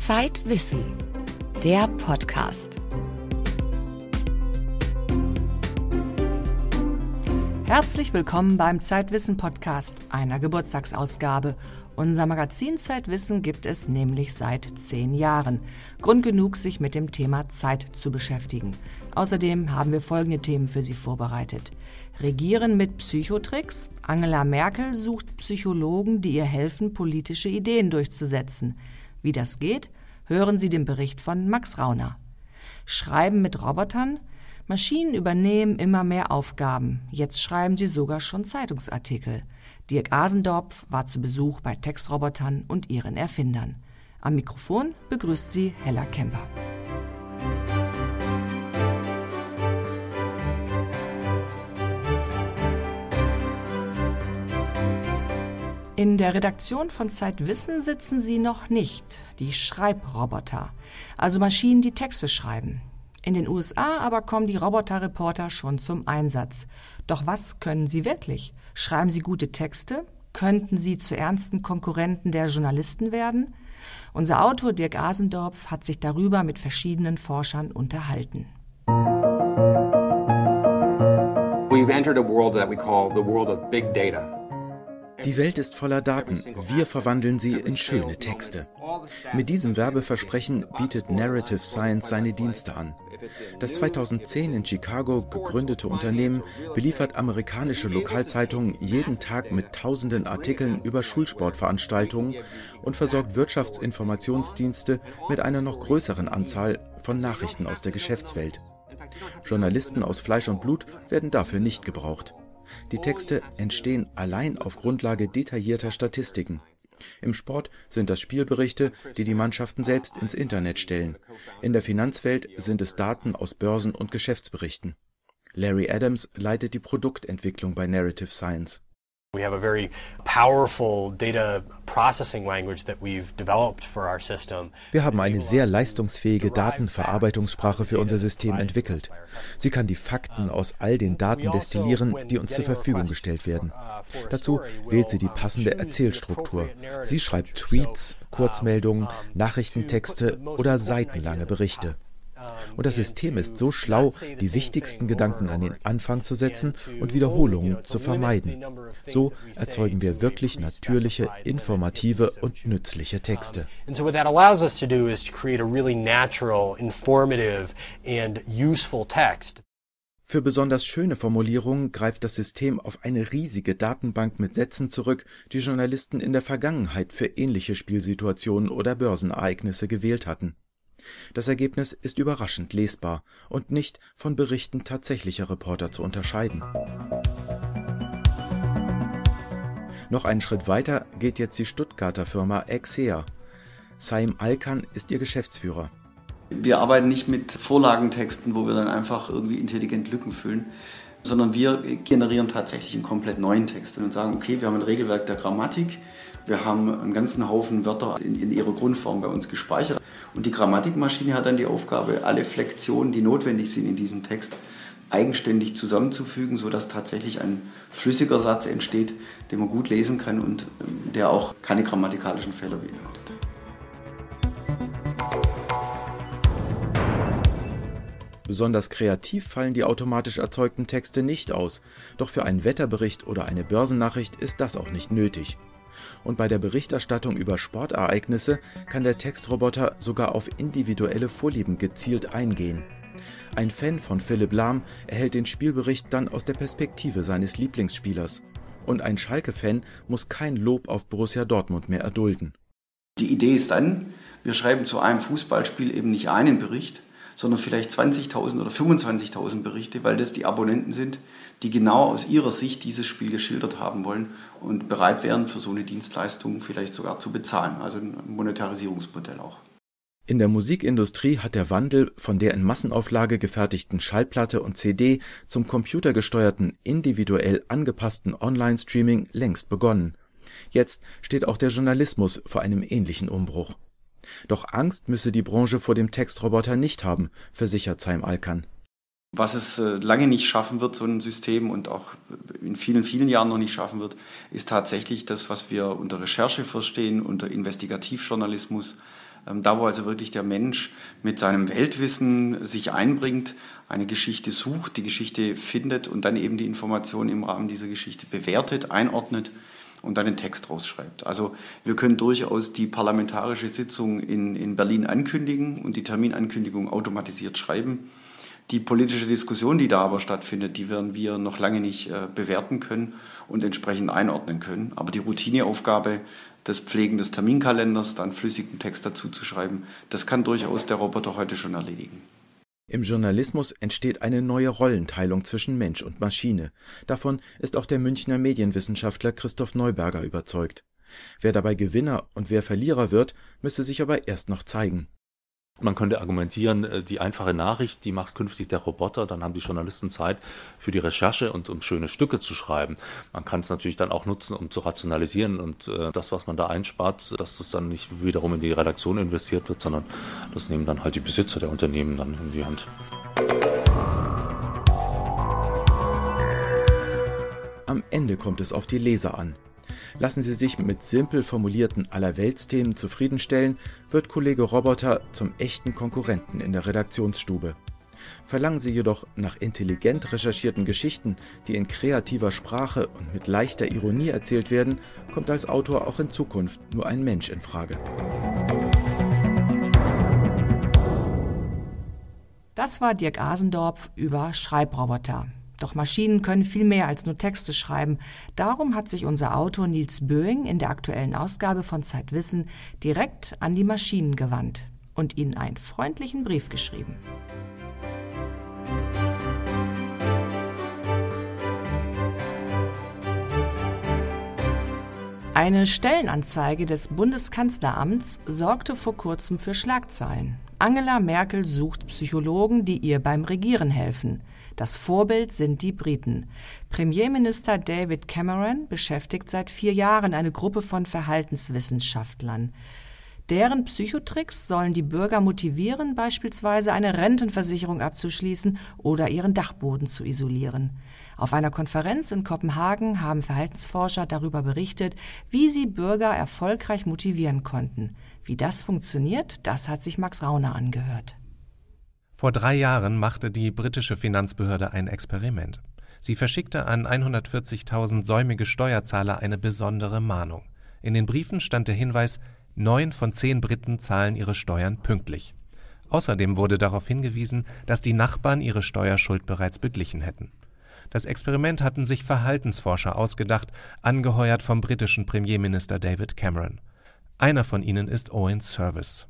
Zeitwissen, der Podcast. Herzlich willkommen beim Zeitwissen Podcast, einer Geburtstagsausgabe. Unser Magazin Zeitwissen gibt es nämlich seit zehn Jahren. Grund genug, sich mit dem Thema Zeit zu beschäftigen. Außerdem haben wir folgende Themen für Sie vorbereitet. Regieren mit Psychotricks. Angela Merkel sucht Psychologen, die ihr helfen, politische Ideen durchzusetzen. Wie das geht, hören Sie den Bericht von Max Rauner. Schreiben mit Robotern. Maschinen übernehmen immer mehr Aufgaben. Jetzt schreiben sie sogar schon Zeitungsartikel. Dirk Asendorf war zu Besuch bei Textrobotern und ihren Erfindern. Am Mikrofon begrüßt sie Hella Kemper. In der Redaktion von Zeitwissen sitzen sie noch nicht, die Schreibroboter, also Maschinen, die Texte schreiben. In den USA aber kommen die Roboterreporter schon zum Einsatz. Doch was können sie wirklich? Schreiben sie gute Texte? Könnten sie zu ernsten Konkurrenten der Journalisten werden? Unser Autor Dirk Asendorf hat sich darüber mit verschiedenen Forschern unterhalten. We've entered a world that we call the world of big data. Die Welt ist voller Daten. Wir verwandeln sie in schöne Texte. Mit diesem Werbeversprechen bietet Narrative Science seine Dienste an. Das 2010 in Chicago gegründete Unternehmen beliefert amerikanische Lokalzeitungen jeden Tag mit tausenden Artikeln über Schulsportveranstaltungen und versorgt Wirtschaftsinformationsdienste mit einer noch größeren Anzahl von Nachrichten aus der Geschäftswelt. Journalisten aus Fleisch und Blut werden dafür nicht gebraucht. Die Texte entstehen allein auf Grundlage detaillierter Statistiken. Im Sport sind das Spielberichte, die die Mannschaften selbst ins Internet stellen. In der Finanzwelt sind es Daten aus Börsen und Geschäftsberichten. Larry Adams leitet die Produktentwicklung bei Narrative Science. We have a very powerful data processing language that we've developed for our system. Wir haben eine sehr leistungsfähige Datenverarbeitungssprache für unser System entwickelt. Sie kann die Fakten aus all den Daten destillieren, die uns zur Verfügung gestellt werden. Dazu wählt sie die passende Erzählstruktur. Sie schreibt Tweets, Kurzmeldungen, Nachrichtentexte oder seitenlange Berichte. Und das System ist so schlau, die wichtigsten Gedanken an den Anfang zu setzen und Wiederholungen zu vermeiden. So erzeugen wir wirklich natürliche, informative und nützliche Texte. Für besonders schöne Formulierungen greift das System auf eine riesige Datenbank mit Sätzen zurück, die Journalisten in der Vergangenheit für ähnliche Spielsituationen oder Börsenereignisse gewählt hatten. Das Ergebnis ist überraschend lesbar und nicht von Berichten tatsächlicher Reporter zu unterscheiden. Noch einen Schritt weiter geht jetzt die Stuttgarter Firma Exea. Saim Alkan ist ihr Geschäftsführer. Wir arbeiten nicht mit Vorlagentexten, wo wir dann einfach irgendwie intelligent Lücken füllen, sondern wir generieren tatsächlich einen komplett neuen Text und sagen, okay, wir haben ein Regelwerk der Grammatik, wir haben einen ganzen Haufen Wörter in, in ihrer Grundform bei uns gespeichert. Und die Grammatikmaschine hat dann die Aufgabe, alle Flektionen, die notwendig sind in diesem Text, eigenständig zusammenzufügen, sodass tatsächlich ein flüssiger Satz entsteht, den man gut lesen kann und ähm, der auch keine grammatikalischen Fehler beinhaltet. Besonders kreativ fallen die automatisch erzeugten Texte nicht aus, doch für einen Wetterbericht oder eine Börsennachricht ist das auch nicht nötig und bei der Berichterstattung über Sportereignisse kann der Textroboter sogar auf individuelle Vorlieben gezielt eingehen. Ein Fan von Philipp Lahm erhält den Spielbericht dann aus der Perspektive seines Lieblingsspielers. Und ein Schalke-Fan muss kein Lob auf Borussia Dortmund mehr erdulden. Die Idee ist dann, wir schreiben zu einem Fußballspiel eben nicht einen Bericht, sondern vielleicht 20.000 oder 25.000 Berichte, weil das die Abonnenten sind, die genau aus ihrer Sicht dieses Spiel geschildert haben wollen und bereit wären, für so eine Dienstleistung vielleicht sogar zu bezahlen. Also ein Monetarisierungsmodell auch. In der Musikindustrie hat der Wandel von der in Massenauflage gefertigten Schallplatte und CD zum computergesteuerten, individuell angepassten Online-Streaming längst begonnen. Jetzt steht auch der Journalismus vor einem ähnlichen Umbruch. Doch Angst müsse die Branche vor dem Textroboter nicht haben, versichert Zaim Alkan. Was es äh, lange nicht schaffen wird, so ein System und auch in vielen, vielen Jahren noch nicht schaffen wird, ist tatsächlich das, was wir unter Recherche verstehen, unter Investigativjournalismus, Ähm, da, wo also wirklich der Mensch mit seinem Weltwissen sich einbringt, eine Geschichte sucht, die Geschichte findet und dann eben die Informationen im Rahmen dieser Geschichte bewertet, einordnet und dann den Text rausschreibt. Also wir können durchaus die parlamentarische Sitzung in, in Berlin ankündigen und die Terminankündigung automatisiert schreiben. Die politische Diskussion, die da aber stattfindet, die werden wir noch lange nicht äh, bewerten können und entsprechend einordnen können. Aber die Routineaufgabe des Pflegen des Terminkalenders, dann flüssigen Text dazu zu schreiben, das kann durchaus der Roboter heute schon erledigen. Im Journalismus entsteht eine neue Rollenteilung zwischen Mensch und Maschine. Davon ist auch der Münchner Medienwissenschaftler Christoph Neuberger überzeugt. Wer dabei Gewinner und wer Verlierer wird, müsse sich aber erst noch zeigen. Man könnte argumentieren, äh, die einfache Nachricht, die macht künftig der Roboter, dann haben die Journalisten Zeit für die Recherche und um schöne Stücke zu schreiben. Man kann es natürlich dann auch nutzen, um zu rationalisieren und äh, das, was man da einspart, dass das dann nicht wiederum in die Redaktion investiert wird, sondern das nehmen dann halt die Besitzer der Unternehmen dann in die Hand. Am Ende kommt es auf die Leser an. Lassen Sie sich mit simpel formulierten Allerweltsthemen zufriedenstellen, wird Kollege Roboter zum echten Konkurrenten in der Redaktionsstube. Verlangen Sie jedoch nach intelligent recherchierten Geschichten, die in kreativer Sprache und mit leichter Ironie erzählt werden, kommt als Autor auch in Zukunft nur ein Mensch in Frage. Das war Dirk Asendorf über Schreibroboter. Doch Maschinen können viel mehr als nur Texte schreiben. Darum hat sich unser Autor Nils Böing in der aktuellen Ausgabe von Zeitwissen direkt an die Maschinen gewandt und ihnen einen freundlichen Brief geschrieben. Eine Stellenanzeige des Bundeskanzleramts sorgte vor kurzem für Schlagzeilen. Angela Merkel sucht Psychologen, die ihr beim Regieren helfen. Das Vorbild sind die Briten. Premierminister David Cameron beschäftigt seit vier Jahren eine Gruppe von Verhaltenswissenschaftlern. Deren Psychotricks sollen die Bürger motivieren, beispielsweise eine Rentenversicherung abzuschließen oder ihren Dachboden zu isolieren. Auf einer Konferenz in Kopenhagen haben Verhaltensforscher darüber berichtet, wie sie Bürger erfolgreich motivieren konnten. Wie das funktioniert, das hat sich Max Rauner angehört. Vor drei Jahren machte die britische Finanzbehörde ein Experiment. Sie verschickte an 140.000 säumige Steuerzahler eine besondere Mahnung. In den Briefen stand der Hinweis, neun von zehn Briten zahlen ihre Steuern pünktlich. Außerdem wurde darauf hingewiesen, dass die Nachbarn ihre Steuerschuld bereits beglichen hätten. Das Experiment hatten sich Verhaltensforscher ausgedacht, angeheuert vom britischen Premierminister David Cameron. Einer von ihnen ist Owen Service.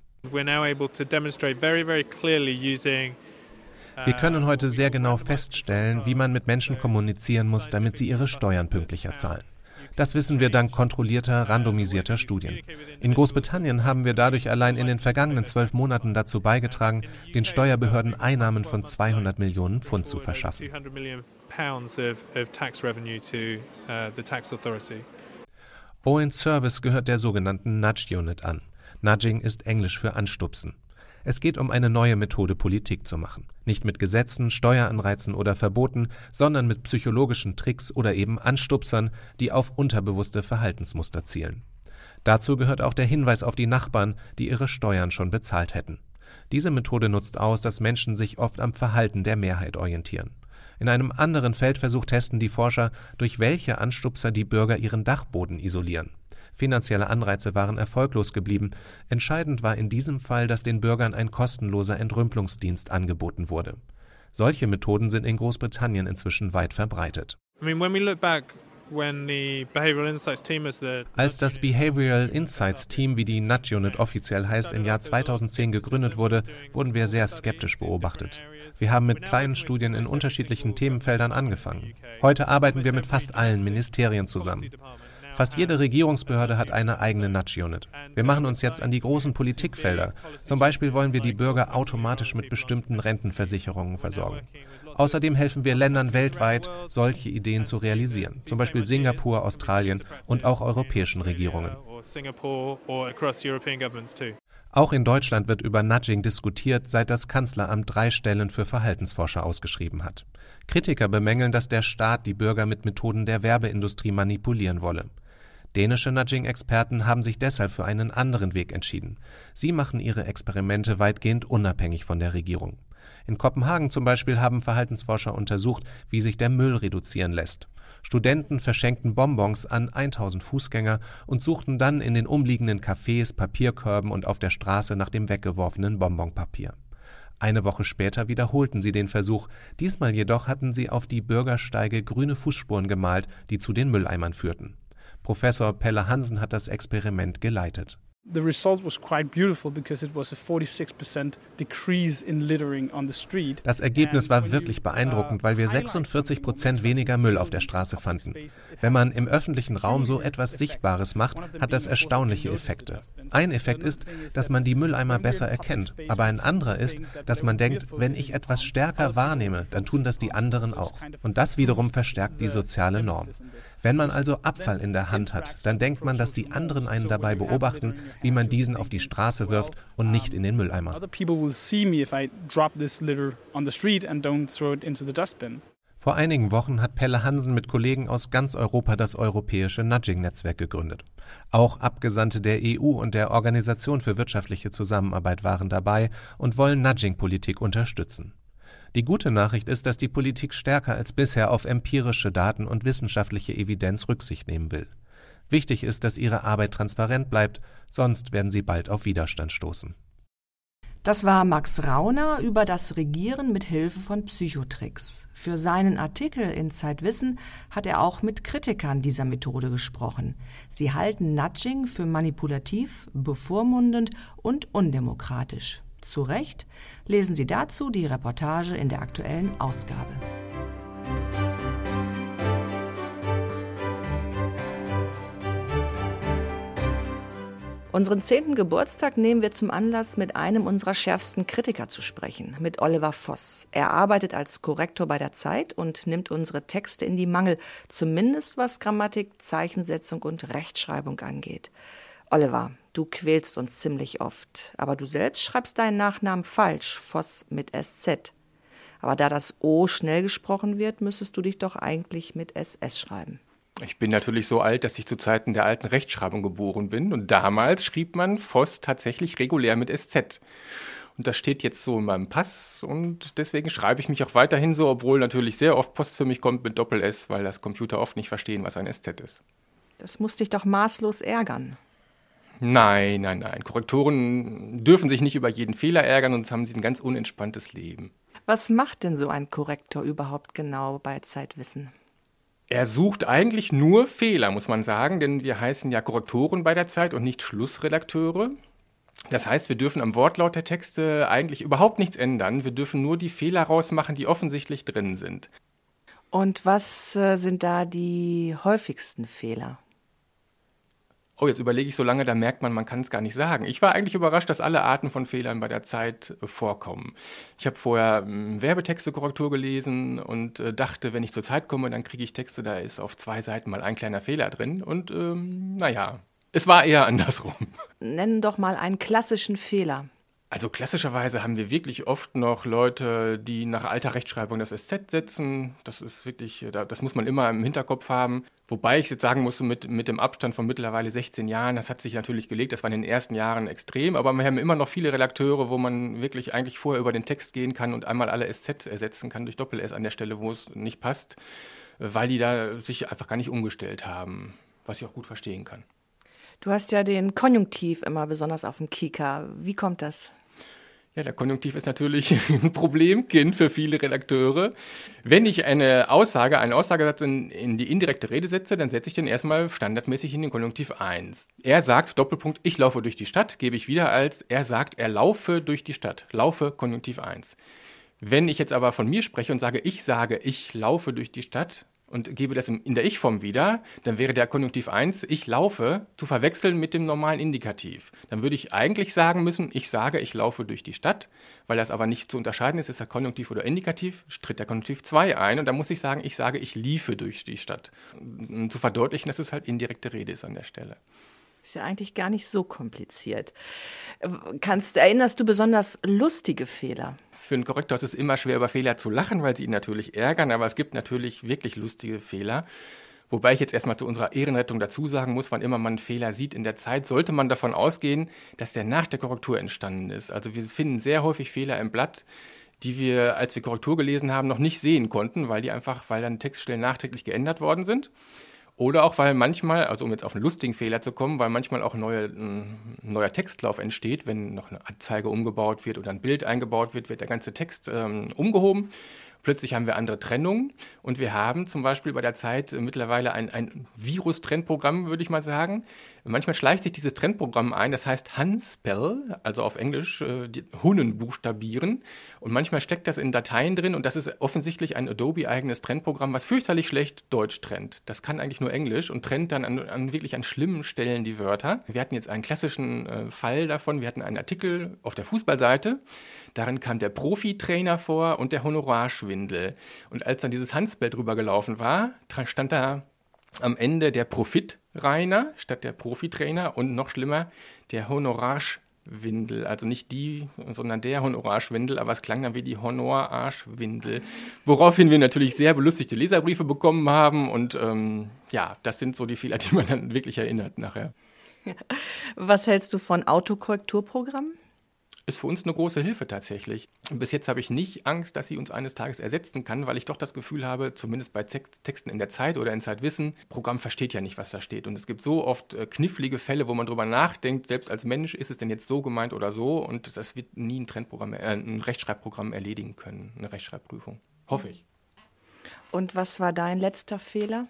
Wir können heute sehr genau feststellen, wie man mit Menschen kommunizieren muss, damit sie ihre Steuern pünktlicher zahlen. Das wissen wir dank kontrollierter, randomisierter Studien. In Großbritannien haben wir dadurch allein in den vergangenen zwölf Monaten dazu beigetragen, den Steuerbehörden Einnahmen von 200 Millionen Pfund zu verschaffen. Owen Service gehört der sogenannten Nudge Unit an. Nudging ist Englisch für anstupsen. Es geht um eine neue Methode, Politik zu machen. Nicht mit Gesetzen, Steueranreizen oder Verboten, sondern mit psychologischen Tricks oder eben Anstupsern, die auf unterbewusste Verhaltensmuster zielen. Dazu gehört auch der Hinweis auf die Nachbarn, die ihre Steuern schon bezahlt hätten. Diese Methode nutzt aus, dass Menschen sich oft am Verhalten der Mehrheit orientieren. In einem anderen Feldversuch testen die Forscher, durch welche Anstupser die Bürger ihren Dachboden isolieren. Finanzielle Anreize waren erfolglos geblieben. Entscheidend war in diesem Fall, dass den Bürgern ein kostenloser Entrümpelungsdienst angeboten wurde. Solche Methoden sind in Großbritannien inzwischen weit verbreitet. Als das Behavioral Insights Team, wie die Nudge Unit offiziell heißt, im Jahr 2010 gegründet wurde, wurden wir sehr skeptisch beobachtet. Wir haben mit kleinen Studien in unterschiedlichen Themenfeldern angefangen. Heute arbeiten wir mit fast allen Ministerien zusammen. Fast jede Regierungsbehörde hat eine eigene Nudge-Unit. Wir machen uns jetzt an die großen Politikfelder. Zum Beispiel wollen wir die Bürger automatisch mit bestimmten Rentenversicherungen versorgen. Außerdem helfen wir Ländern weltweit, solche Ideen zu realisieren, zum Beispiel Singapur, Australien und auch europäischen Regierungen. Auch in Deutschland wird über Nudging diskutiert, seit das Kanzleramt drei Stellen für Verhaltensforscher ausgeschrieben hat. Kritiker bemängeln, dass der Staat die Bürger mit Methoden der Werbeindustrie manipulieren wolle. Dänische Nudging-Experten haben sich deshalb für einen anderen Weg entschieden. Sie machen ihre Experimente weitgehend unabhängig von der Regierung. In Kopenhagen zum Beispiel haben Verhaltensforscher untersucht, wie sich der Müll reduzieren lässt. Studenten verschenkten Bonbons an 1000 Fußgänger und suchten dann in den umliegenden Cafés, Papierkörben und auf der Straße nach dem weggeworfenen Bonbonpapier. Eine Woche später wiederholten sie den Versuch, diesmal jedoch hatten sie auf die Bürgersteige grüne Fußspuren gemalt, die zu den Mülleimern führten. Professor Pelle Hansen hat das Experiment geleitet. The result was quite beautiful because it was a 46% decrease in littering on the street. Das Ergebnis war wirklich beeindruckend, weil wir 46 Prozent weniger Müll auf der Straße fanden. Wenn man im öffentlichen Raum so etwas Sichtbares macht, hat das erstaunliche Effekte. Ein Effekt ist, dass man die Mülleimer besser erkennt, aber ein anderer ist, dass man denkt, wenn ich etwas stärker wahrnehme, dann tun das die anderen auch. Und das wiederum verstärkt die soziale Norm. Wenn man also Abfall in der Hand hat, dann denkt man, dass die anderen einen dabei beobachten, wie man diesen auf die Straße wirft und nicht in den Mülleimer. Vor einigen Wochen hat Pelle Hansen mit Kollegen aus ganz Europa das europäische Nudging-Netzwerk gegründet. Auch Abgesandte der EU und der Organisation für wirtschaftliche Zusammenarbeit waren dabei und wollen Nudging-Politik unterstützen. Die gute Nachricht ist, dass die Politik stärker als bisher auf empirische Daten und wissenschaftliche Evidenz Rücksicht nehmen will. Wichtig ist, dass ihre Arbeit transparent bleibt, sonst werden sie bald auf Widerstand stoßen. Das war Max Rauner über das Regieren mit Hilfe von Psychotricks. Für seinen Artikel in Zeitwissen hat er auch mit Kritikern dieser Methode gesprochen. Sie halten Nudging für manipulativ, bevormundend und undemokratisch. Zu Recht lesen Sie dazu die Reportage in der aktuellen Ausgabe. Unseren zehnten Geburtstag nehmen wir zum Anlass, mit einem unserer schärfsten Kritiker zu sprechen, mit Oliver Voss. Er arbeitet als Korrektor bei der Zeit und nimmt unsere Texte in die Mangel, zumindest was Grammatik, Zeichensetzung und Rechtschreibung angeht. Oliver, du quälst uns ziemlich oft, aber du selbst schreibst deinen Nachnamen falsch, Voss mit SZ. Aber da das O schnell gesprochen wird, müsstest du dich doch eigentlich mit SS schreiben. Ich bin natürlich so alt, dass ich zu Zeiten der alten Rechtschreibung geboren bin. Und damals schrieb man Voss tatsächlich regulär mit SZ. Und das steht jetzt so in meinem Pass und deswegen schreibe ich mich auch weiterhin so, obwohl natürlich sehr oft Post für mich kommt mit Doppel-S, weil das Computer oft nicht verstehen, was ein SZ ist. Das muss dich doch maßlos ärgern. Nein, nein, nein. Korrektoren dürfen sich nicht über jeden Fehler ärgern, sonst haben sie ein ganz unentspanntes Leben. Was macht denn so ein Korrektor überhaupt genau bei Zeitwissen? Er sucht eigentlich nur Fehler, muss man sagen, denn wir heißen ja Korrektoren bei der Zeit und nicht Schlussredakteure. Das heißt, wir dürfen am Wortlaut der Texte eigentlich überhaupt nichts ändern. Wir dürfen nur die Fehler rausmachen, die offensichtlich drin sind. Und was äh, sind da die häufigsten Fehler? Oh, jetzt überlege ich so lange, da merkt man, man kann es gar nicht sagen. Ich war eigentlich überrascht, dass alle Arten von Fehlern bei der Zeit äh, vorkommen. Ich habe vorher ähm, Werbetexte-Korrektur gelesen und äh, dachte, wenn ich zur Zeit komme, dann kriege ich Texte, da ist auf zwei Seiten mal ein kleiner Fehler drin. Und ähm, naja, es war eher andersrum. Nennen doch mal einen klassischen Fehler. Also klassischerweise haben wir wirklich oft noch Leute, die nach alter Rechtschreibung das SZ setzen. Das ist wirklich, das muss man immer im Hinterkopf haben. Wobei ich jetzt sagen muss, mit, mit dem Abstand von mittlerweile 16 Jahren, das hat sich natürlich gelegt, das war in den ersten Jahren extrem, aber wir haben immer noch viele Redakteure, wo man wirklich eigentlich vorher über den Text gehen kann und einmal alle SZ ersetzen kann durch Doppel-S an der Stelle, wo es nicht passt, weil die da sich einfach gar nicht umgestellt haben, was ich auch gut verstehen kann. Du hast ja den Konjunktiv immer besonders auf dem Kika. Wie kommt das? Ja, der Konjunktiv ist natürlich ein Problemkind für viele Redakteure. Wenn ich eine Aussage, einen Aussagesatz in, in, die indirekte Rede setze, dann setze ich den erstmal standardmäßig in den Konjunktiv 1. Er sagt, Doppelpunkt, ich laufe durch die Stadt, gebe ich wieder als, er sagt, er laufe durch die Stadt. Laufe, Konjunktiv 1. Wenn ich jetzt aber von mir spreche und sage, ich sage, ich laufe durch die Stadt, und gebe das in der Ich-Form wieder, dann wäre der Konjunktiv 1, ich laufe, zu verwechseln mit dem normalen Indikativ. Dann würde ich eigentlich sagen müssen, ich sage, ich laufe durch die Stadt, weil das aber nicht zu unterscheiden ist, ist der Konjunktiv oder Indikativ, tritt der Konjunktiv 2 ein und dann muss ich sagen, ich sage, ich liefe durch die Stadt. Um zu verdeutlichen, dass es halt indirekte Rede ist an der Stelle. Ist ja eigentlich gar nicht so kompliziert. Kannst, erinnerst du besonders lustige Fehler? Für einen Korrektor ist es immer schwer, über Fehler zu lachen, weil sie ihn natürlich ärgern, aber es gibt natürlich wirklich lustige Fehler. Wobei ich jetzt erstmal zu unserer Ehrenrettung dazu sagen muss, wann immer man Fehler sieht in der Zeit, sollte man davon ausgehen, dass der nach der Korrektur entstanden ist. Also wir finden sehr häufig Fehler im Blatt, die wir, als wir Korrektur gelesen haben, noch nicht sehen konnten, weil die einfach, weil dann Textstellen nachträglich geändert worden sind. Oder auch, weil manchmal, also um jetzt auf einen lustigen Fehler zu kommen, weil manchmal auch neue, ein neuer Textlauf entsteht, wenn noch eine Anzeige umgebaut wird oder ein Bild eingebaut wird, wird der ganze Text ähm, umgehoben. Plötzlich haben wir andere Trennungen und wir haben zum Beispiel bei der Zeit äh, mittlerweile ein, ein Virus-Trennprogramm, würde ich mal sagen. Manchmal schleicht sich dieses Trennprogramm ein, das heißt Hunspell, also auf Englisch äh, Hunnen buchstabieren. Und manchmal steckt das in Dateien drin und das ist offensichtlich ein Adobe-eigenes Trennprogramm, was fürchterlich schlecht Deutsch trennt. Das kann eigentlich nur Englisch und trennt dann an, an wirklich an schlimmen Stellen die Wörter. Wir hatten jetzt einen klassischen äh, Fall davon. Wir hatten einen Artikel auf der Fußballseite. Darin kam der Profitrainer vor und der Honorarschwindel. Und als dann dieses Hansbild drüber gelaufen war, stand da am Ende der Profitreiner statt der Profitrainer und noch schlimmer der Honorarschwindel. Also nicht die, sondern der Honorarschwindel, aber es klang dann wie die Honorarschwindel. Woraufhin wir natürlich sehr belustigte Leserbriefe bekommen haben und ähm, ja, das sind so die Fehler, die man dann wirklich erinnert nachher. Was hältst du von Autokorrekturprogrammen? Ist für uns eine große Hilfe tatsächlich. Bis jetzt habe ich nicht Angst, dass sie uns eines Tages ersetzen kann, weil ich doch das Gefühl habe, zumindest bei Texten in der Zeit oder in Zeitwissen, Programm versteht ja nicht, was da steht. Und es gibt so oft äh, knifflige Fälle, wo man drüber nachdenkt, selbst als Mensch, ist es denn jetzt so gemeint oder so? Und das wird nie ein Trendprogramm, äh, ein Rechtschreibprogramm erledigen können, eine Rechtschreibprüfung. Hoffe ich. Und was war dein letzter Fehler?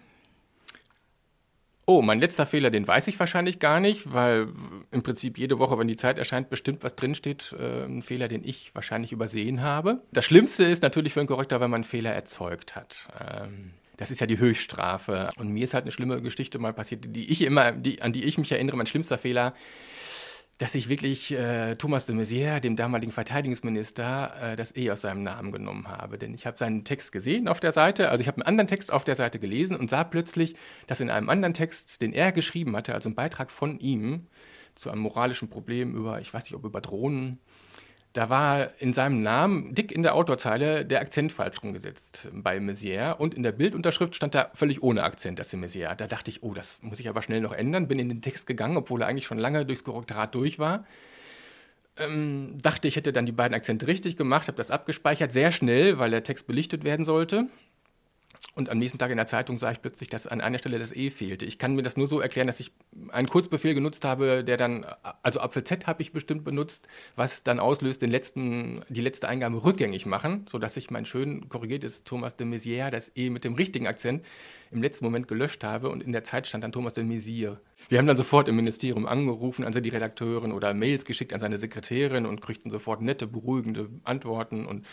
Oh, mein letzter Fehler, den weiß ich wahrscheinlich gar nicht, weil im Prinzip jede Woche, wenn die Zeit erscheint, bestimmt was drinsteht, äh, ein Fehler, den ich wahrscheinlich übersehen habe. Das Schlimmste ist natürlich für einen Korrektor, wenn man einen Fehler erzeugt hat. Ähm, das ist ja die Höchststrafe. Und mir ist halt eine schlimme Geschichte mal passiert, die ich immer, die, an die ich mich erinnere, mein schlimmster Fehler dass ich wirklich äh, Thomas de Maizière, dem damaligen Verteidigungsminister, äh, das E aus seinem Namen genommen habe. Denn ich habe seinen Text gesehen auf der Seite, also ich habe einen anderen Text auf der Seite gelesen und sah plötzlich, dass in einem anderen Text, den er geschrieben hatte, also ein Beitrag von ihm zu einem moralischen Problem über, ich weiß nicht, ob über Drohnen, da war in seinem Namen dick in der Autozeile der Akzent falsch rumgesetzt bei Messier und in der Bildunterschrift stand da völlig ohne Akzent, das Messier. Da dachte ich, oh, das muss ich aber schnell noch ändern. Bin in den Text gegangen, obwohl er eigentlich schon lange durchs Korrektorat durch war. Ähm, dachte, ich hätte dann die beiden Akzente richtig gemacht, habe das abgespeichert, sehr schnell, weil der Text belichtet werden sollte. Und am nächsten Tag in der Zeitung sah ich plötzlich, dass an einer Stelle das E fehlte. Ich kann mir das nur so erklären, dass ich einen Kurzbefehl genutzt habe, der dann, also Apfel Z habe ich bestimmt benutzt, was dann auslöst, den letzten, die letzte Eingabe rückgängig machen, sodass ich mein schön korrigiertes Thomas de Maizière, das E mit dem richtigen Akzent, im letzten Moment gelöscht habe und in der Zeit stand dann Thomas de Maizière. Wir haben dann sofort im Ministerium angerufen, also die Redakteurin oder Mails geschickt an seine Sekretärin und kriegten sofort nette, beruhigende Antworten und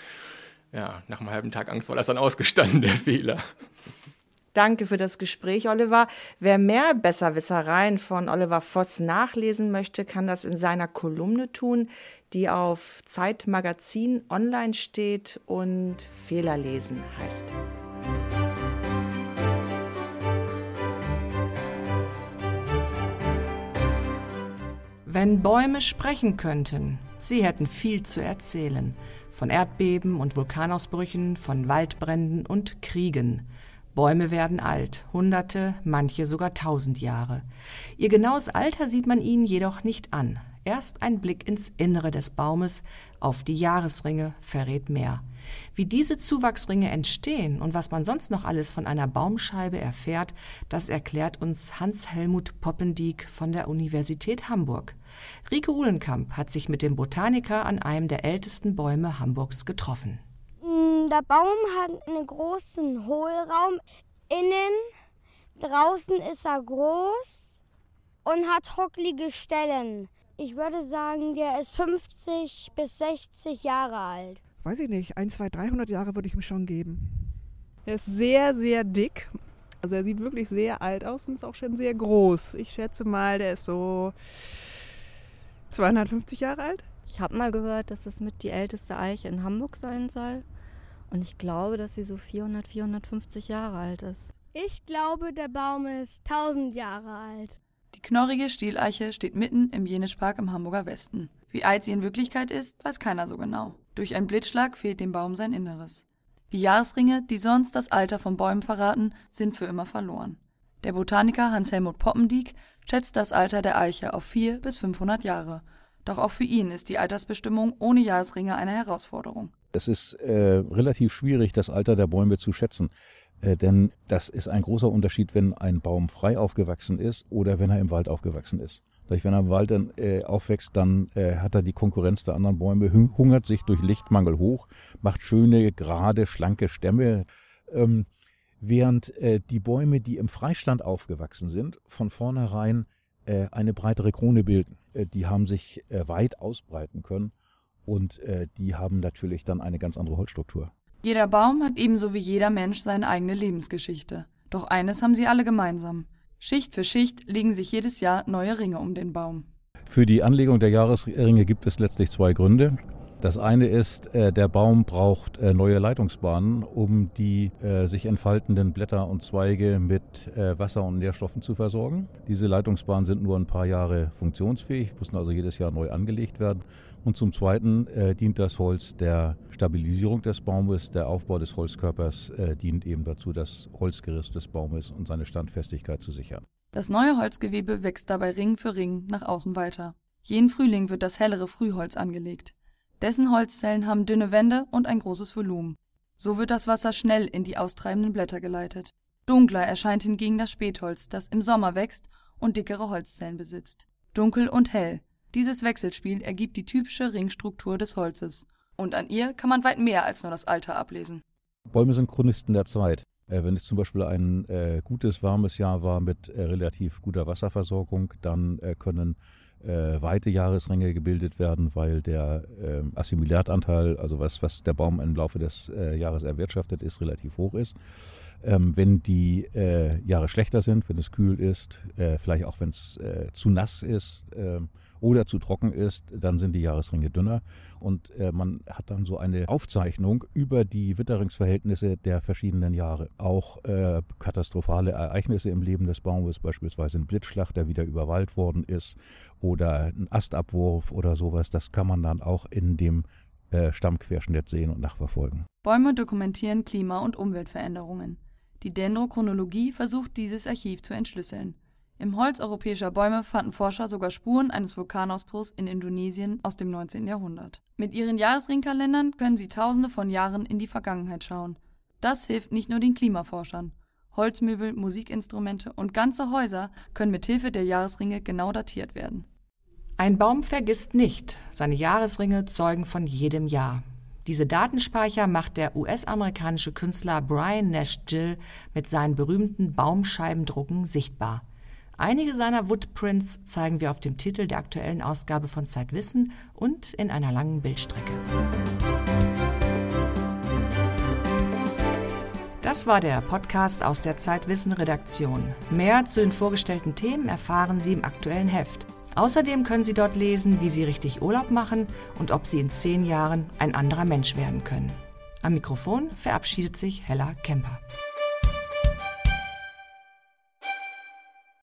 ja, nach einem halben Tag Angst war das dann ausgestanden, der Fehler. Danke für das Gespräch, Oliver. Wer mehr Besserwissereien von Oliver Voss nachlesen möchte, kann das in seiner Kolumne tun, die auf Zeitmagazin online steht und Fehler lesen heißt. Wenn Bäume sprechen könnten, sie hätten viel zu erzählen von Erdbeben und Vulkanausbrüchen, von Waldbränden und Kriegen. Bäume werden alt, Hunderte, manche sogar tausend Jahre. Ihr genaues Alter sieht man ihnen jedoch nicht an. Erst ein Blick ins Innere des Baumes, auf die Jahresringe, verrät mehr. Wie diese Zuwachsringe entstehen und was man sonst noch alles von einer Baumscheibe erfährt, das erklärt uns Hans-Helmut Poppendiek von der Universität Hamburg. Rike Uhlenkamp hat sich mit dem Botaniker an einem der ältesten Bäume Hamburgs getroffen. Mm, der Baum hat einen großen Hohlraum innen. Draußen ist er groß und hat hocklige Stellen. Ich würde sagen, der ist 50 bis 60 Jahre alt. Weiß ich nicht, ein, zwei, 300 Jahre würde ich ihm schon geben. Er ist sehr, sehr dick. Also er sieht wirklich sehr alt aus und ist auch schon sehr groß. Ich schätze mal, der ist so 250 Jahre alt? Ich habe mal gehört, dass es mit die älteste Eiche in Hamburg sein soll. Und ich glaube, dass sie so 400, 450 Jahre alt ist. Ich glaube, der Baum ist 1000 Jahre alt. Die knorrige Stieleiche steht mitten im Jenischpark im Hamburger Westen. Wie alt sie in Wirklichkeit ist, weiß keiner so genau. Durch einen Blitzschlag fehlt dem Baum sein Inneres. Die Jahresringe, die sonst das Alter von Bäumen verraten, sind für immer verloren. Der Botaniker Hans-Helmut Poppendiek schätzt das Alter der Eiche auf 400 bis 500 Jahre. Doch auch für ihn ist die Altersbestimmung ohne Jahresringe eine Herausforderung. Es ist äh, relativ schwierig, das Alter der Bäume zu schätzen. Äh, denn das ist ein großer Unterschied, wenn ein Baum frei aufgewachsen ist oder wenn er im Wald aufgewachsen ist. Wenn er im Wald dann, äh, aufwächst, dann äh, hat er die Konkurrenz der anderen Bäume, hungert sich durch Lichtmangel hoch, macht schöne, gerade, schlanke Stämme. Ähm, während äh, die Bäume, die im Freistand aufgewachsen sind, von vornherein äh, eine breitere Krone bilden. Äh, die haben sich äh, weit ausbreiten können und die haben natürlich dann eine ganz andere Holzstruktur. Jeder Baum hat ebenso wie jeder Mensch seine eigene Lebensgeschichte. Doch eines haben sie alle gemeinsam. Schicht für Schicht legen sich jedes Jahr neue Ringe um den Baum. Für die Anlegung der Jahresringe gibt es letztlich zwei Gründe. Das eine ist, äh, der Baum braucht äh, neue Leitungsbahnen, um die äh, sich entfaltenden Blätter und Zweige mit Wasser und Nährstoffen zu versorgen. Diese Leitungsbahnen sind nur ein paar Jahre funktionsfähig, müssen also jedes Jahr neu angelegt werden. Und zum Zweiten äh, dient das Holz der Stabilisierung des Baumes. Der Aufbau des Holzkörpers äh, dient eben dazu, das Holzgerüst des Baumes und seine Standfestigkeit zu sichern. Das neue Holzgewebe wächst dabei Ring für Ring nach außen weiter. Jeden Frühling wird das hellere Frühholz angelegt. Dessen Holzzellen haben dünne Wände und ein großes Volumen. So wird das Wasser schnell in die austreibenden Blätter geleitet. Dunkler erscheint hingegen das Spätholz, das im Sommer wächst und dickere Holzzellen besitzt. Dunkel und hell. Dieses Wechselspiel ergibt die typische Ringstruktur des Holzes. Und an ihr kann man weit mehr als nur das Alter ablesen. Bäume sind Chronisten der Zeit. Äh, wenn es zum Beispiel ein äh, gutes, warmes Jahr war mit äh, relativ guter Wasserversorgung, dann äh, können äh, weite Jahresringe gebildet werden, weil der äh, Assimilatanteil, also was, was der Baum im Laufe des äh, Jahres erwirtschaftet, ist, relativ hoch ist. Ähm, wenn die äh, Jahre schlechter sind, wenn es kühl ist, äh, vielleicht auch wenn es äh, zu nass ist ähm, oder zu trocken ist, dann sind die Jahresringe dünner und äh, man hat dann so eine Aufzeichnung über die Witterungsverhältnisse der verschiedenen Jahre. Auch äh, katastrophale Ereignisse im Leben des Baumes, beispielsweise ein Blitzschlag, der wieder überwallt worden ist oder ein Astabwurf oder sowas, das kann man dann auch in dem äh, Stammquerschnitt sehen und nachverfolgen. Bäume dokumentieren Klima- und Umweltveränderungen. Die Dendrochronologie versucht dieses Archiv zu entschlüsseln. Im Holz europäischer Bäume fanden Forscher sogar Spuren eines Vulkanausbruchs in Indonesien aus dem 19. Jahrhundert. Mit ihren Jahresringkalendern können sie tausende von Jahren in die Vergangenheit schauen. Das hilft nicht nur den Klimaforschern. Holzmöbel, Musikinstrumente und ganze Häuser können mit Hilfe der Jahresringe genau datiert werden. Ein Baum vergisst nicht. Seine Jahresringe zeugen von jedem Jahr. Diese Datenspeicher macht der US-amerikanische Künstler Brian Nash Gill mit seinen berühmten Baumscheibendrucken sichtbar. Einige seiner Woodprints zeigen wir auf dem Titel der aktuellen Ausgabe von Zeitwissen und in einer langen Bildstrecke. Das war der Podcast aus der Zeitwissen-Redaktion. Mehr zu den vorgestellten Themen erfahren Sie im aktuellen Heft. Außerdem können Sie dort lesen, wie Sie richtig Urlaub machen und ob Sie in zehn Jahren ein anderer Mensch werden können. Am Mikrofon verabschiedet sich Hella Kemper.